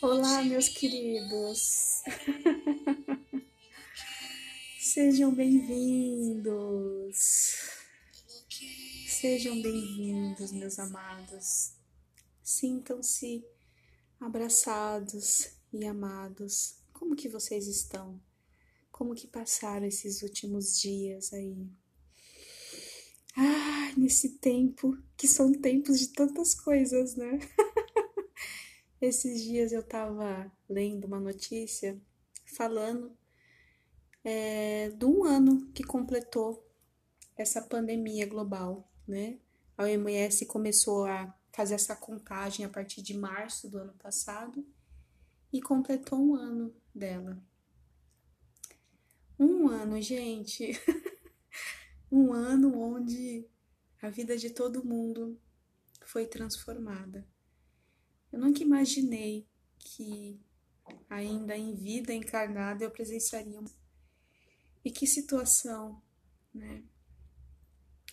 Olá, meus queridos. Sejam bem-vindos. Sejam bem-vindos, meus amados. Sintam-se abraçados e amados. Como que vocês estão? Como que passaram esses últimos dias aí? Ah, nesse tempo, que são tempos de tantas coisas, né? Esses dias eu estava lendo uma notícia falando é, de um ano que completou essa pandemia global, né? A OMS começou a fazer essa contagem a partir de março do ano passado e completou um ano dela. Um ano, gente. um ano onde a vida de todo mundo foi transformada. Eu nunca imaginei que ainda em vida encarnada eu presenciaria. E que situação, né?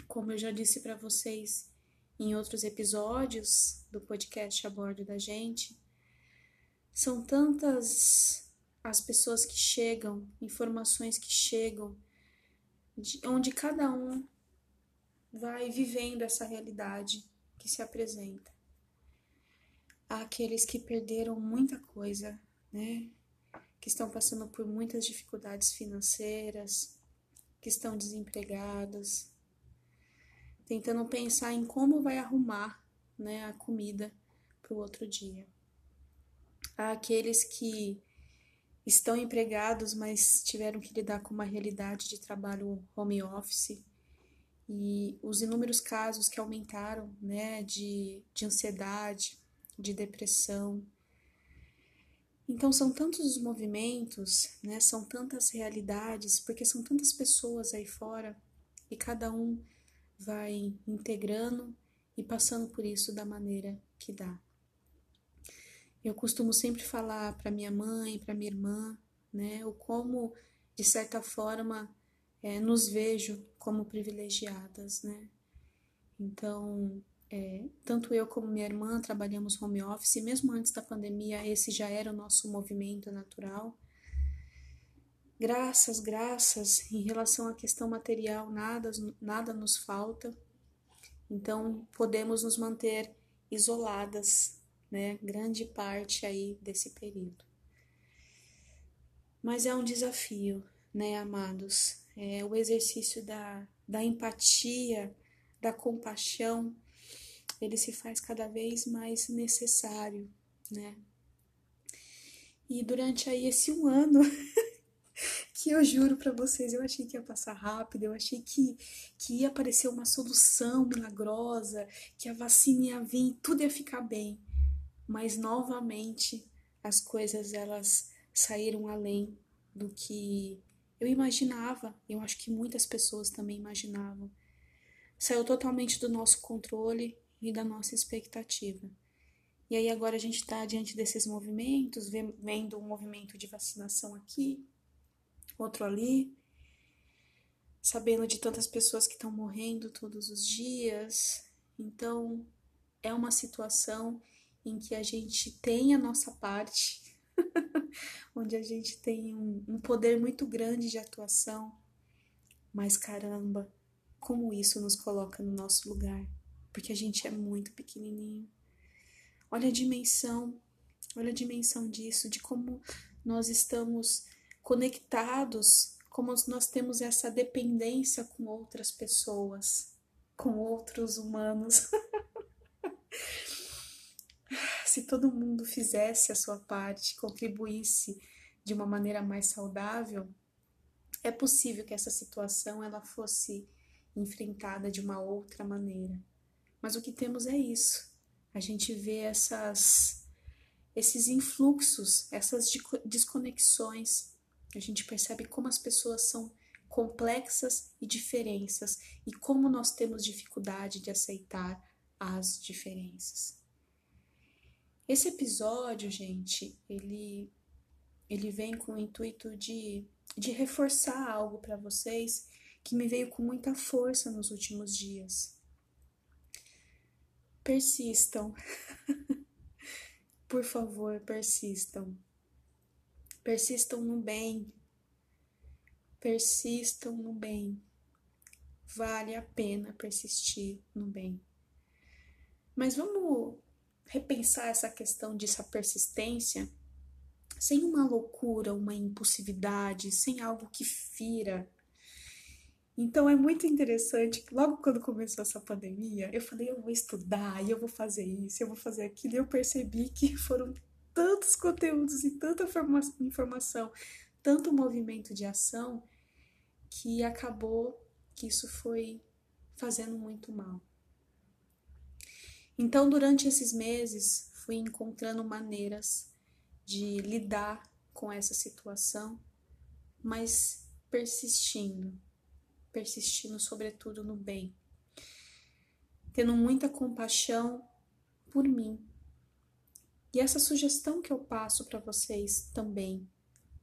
Como eu já disse para vocês em outros episódios do podcast a bordo da gente, são tantas as pessoas que chegam, informações que chegam, onde cada um vai vivendo essa realidade que se apresenta àqueles que perderam muita coisa, né? Que estão passando por muitas dificuldades financeiras, que estão desempregados, tentando pensar em como vai arrumar, né, a comida para o outro dia. Há aqueles que estão empregados, mas tiveram que lidar com uma realidade de trabalho home office e os inúmeros casos que aumentaram, né, de, de ansiedade, de depressão. Então são tantos os movimentos, né? São tantas realidades, porque são tantas pessoas aí fora e cada um vai integrando e passando por isso da maneira que dá. Eu costumo sempre falar para minha mãe, para minha irmã, né, o como de certa forma é, nos vejo como privilegiadas, né? Então é, tanto eu como minha irmã trabalhamos home office, mesmo antes da pandemia, esse já era o nosso movimento natural. Graças, graças, em relação à questão material, nada, nada nos falta, então podemos nos manter isoladas, né? Grande parte aí desse período. Mas é um desafio, né, amados? É o exercício da, da empatia, da compaixão ele se faz cada vez mais necessário, né? E durante aí esse um ano que eu juro para vocês, eu achei que ia passar rápido, eu achei que, que ia aparecer uma solução milagrosa, que a vacina ia vir, tudo ia ficar bem. Mas novamente as coisas elas saíram além do que eu imaginava. Eu acho que muitas pessoas também imaginavam. Saiu totalmente do nosso controle e da nossa expectativa. E aí agora a gente está diante desses movimentos, vendo um movimento de vacinação aqui, outro ali, sabendo de tantas pessoas que estão morrendo todos os dias. Então é uma situação em que a gente tem a nossa parte, onde a gente tem um, um poder muito grande de atuação, mas caramba, como isso nos coloca no nosso lugar porque a gente é muito pequenininho. Olha a dimensão, olha a dimensão disso, de como nós estamos conectados, como nós temos essa dependência com outras pessoas, com outros humanos. Se todo mundo fizesse a sua parte, contribuísse de uma maneira mais saudável, é possível que essa situação ela fosse enfrentada de uma outra maneira. Mas o que temos é isso. A gente vê essas, esses influxos, essas desconexões. A gente percebe como as pessoas são complexas e diferenças e como nós temos dificuldade de aceitar as diferenças. Esse episódio, gente, ele ele vem com o intuito de, de reforçar algo para vocês que me veio com muita força nos últimos dias. persistam. Por favor, persistam. Persistam no bem. Persistam no bem. Vale a pena persistir no bem. Mas vamos repensar essa questão dessa persistência sem uma loucura, uma impulsividade, sem algo que fira. Então é muito interessante que logo quando começou essa pandemia, eu falei, eu vou estudar, e eu vou fazer isso, eu vou fazer aquilo, e eu percebi que foram tantos conteúdos e tanta informação, tanto movimento de ação, que acabou que isso foi fazendo muito mal. Então, durante esses meses, fui encontrando maneiras de lidar com essa situação, mas persistindo, persistindo sobretudo no bem, tendo muita compaixão por mim. E essa sugestão que eu passo para vocês também,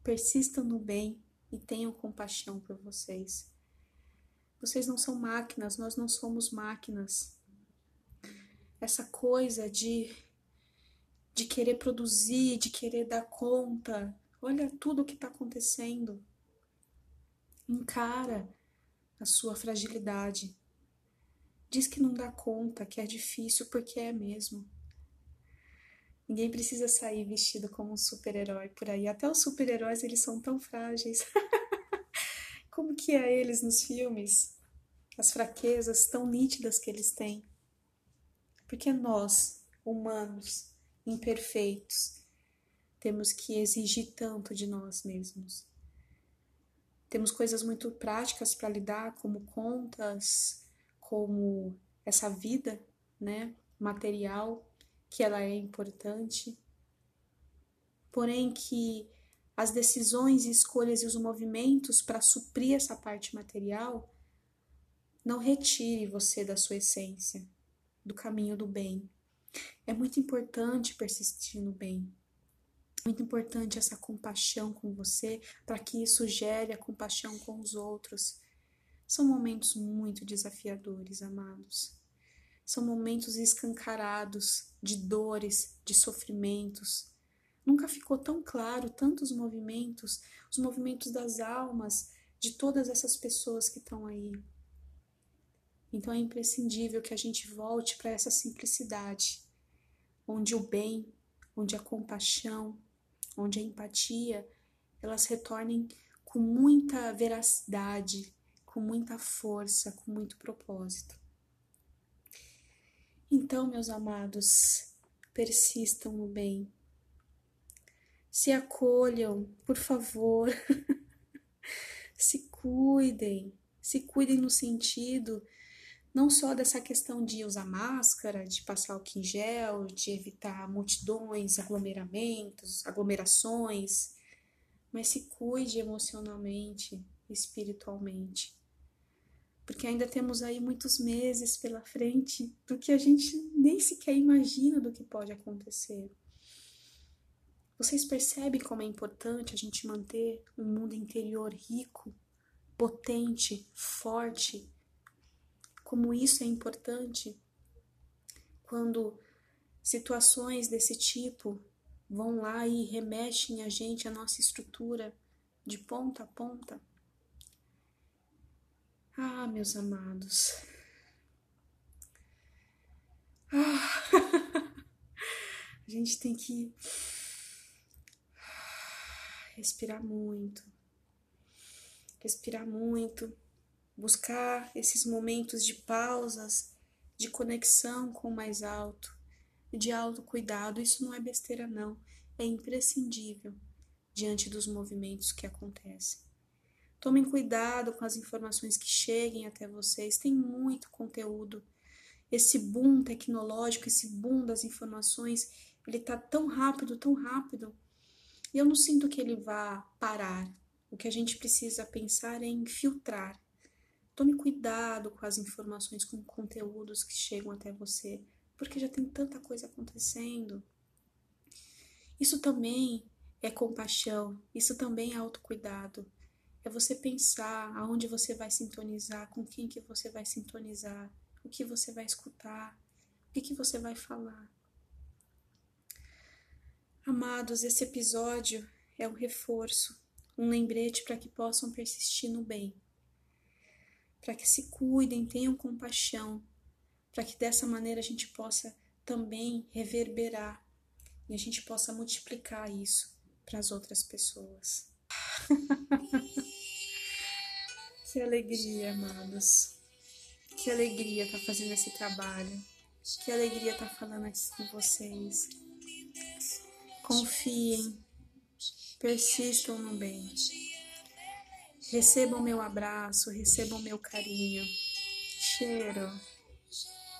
persistam no bem e tenham compaixão por vocês. Vocês não são máquinas, nós não somos máquinas essa coisa de de querer produzir, de querer dar conta. Olha tudo o que está acontecendo. Encara a sua fragilidade. Diz que não dá conta, que é difícil porque é mesmo. Ninguém precisa sair vestido como um super-herói por aí. Até os super-heróis, eles são tão frágeis. como que é eles nos filmes? As fraquezas tão nítidas que eles têm. Porque nós, humanos, imperfeitos, temos que exigir tanto de nós mesmos. Temos coisas muito práticas para lidar, como contas, como essa vida, né, material, que ela é importante. Porém que as decisões, escolhas e os movimentos para suprir essa parte material não retire você da sua essência, do caminho do bem. É muito importante persistir no bem. Muito importante essa compaixão com você, para que isso gere a compaixão com os outros. São momentos muito desafiadores, amados. São momentos escancarados de dores, de sofrimentos. Nunca ficou tão claro tantos movimentos, os movimentos das almas de todas essas pessoas que estão aí. Então é imprescindível que a gente volte para essa simplicidade, onde o bem, onde a compaixão, onde a empatia, elas retornem com muita veracidade, com muita força, com muito propósito. Então, meus amados, persistam no bem. Se acolham, por favor. se cuidem, se cuidem no sentido não só dessa questão de usar máscara, de passar o em gel, de evitar multidões, aglomeramentos, aglomerações, mas se cuide emocionalmente, espiritualmente. Porque ainda temos aí muitos meses pela frente do que a gente nem sequer imagina do que pode acontecer. Vocês percebem como é importante a gente manter um mundo interior rico, potente, forte, como isso é importante quando situações desse tipo vão lá e remexem a gente, a nossa estrutura de ponta a ponta. Ah, meus amados. Ah, a gente tem que respirar muito, respirar muito buscar esses momentos de pausas, de conexão com o mais alto, de autocuidado. Isso não é besteira, não. É imprescindível diante dos movimentos que acontecem. Tomem cuidado com as informações que cheguem até vocês, tem muito conteúdo. Esse boom tecnológico, esse boom das informações, ele tá tão rápido, tão rápido. E eu não sinto que ele vá parar. O que a gente precisa pensar é em filtrar, Tome cuidado com as informações, com conteúdos que chegam até você, porque já tem tanta coisa acontecendo. Isso também é compaixão, isso também é autocuidado. É você pensar aonde você vai sintonizar, com quem que você vai sintonizar, o que você vai escutar, O que, que você vai falar? Amados, esse episódio é um reforço, um lembrete para que possam persistir no bem, para que se cuidem, tenham compaixão, para que dessa maneira a gente possa também reverberar e a gente possa multiplicar isso para as outras pessoas. que alegria, amados. Que alegria estar tá fazendo esse trabalho. Que alegria estar tá falando aqui com vocês. Confiem, persistam no bem. Recebam meu abraço, recebam meu carinho. Cheiro.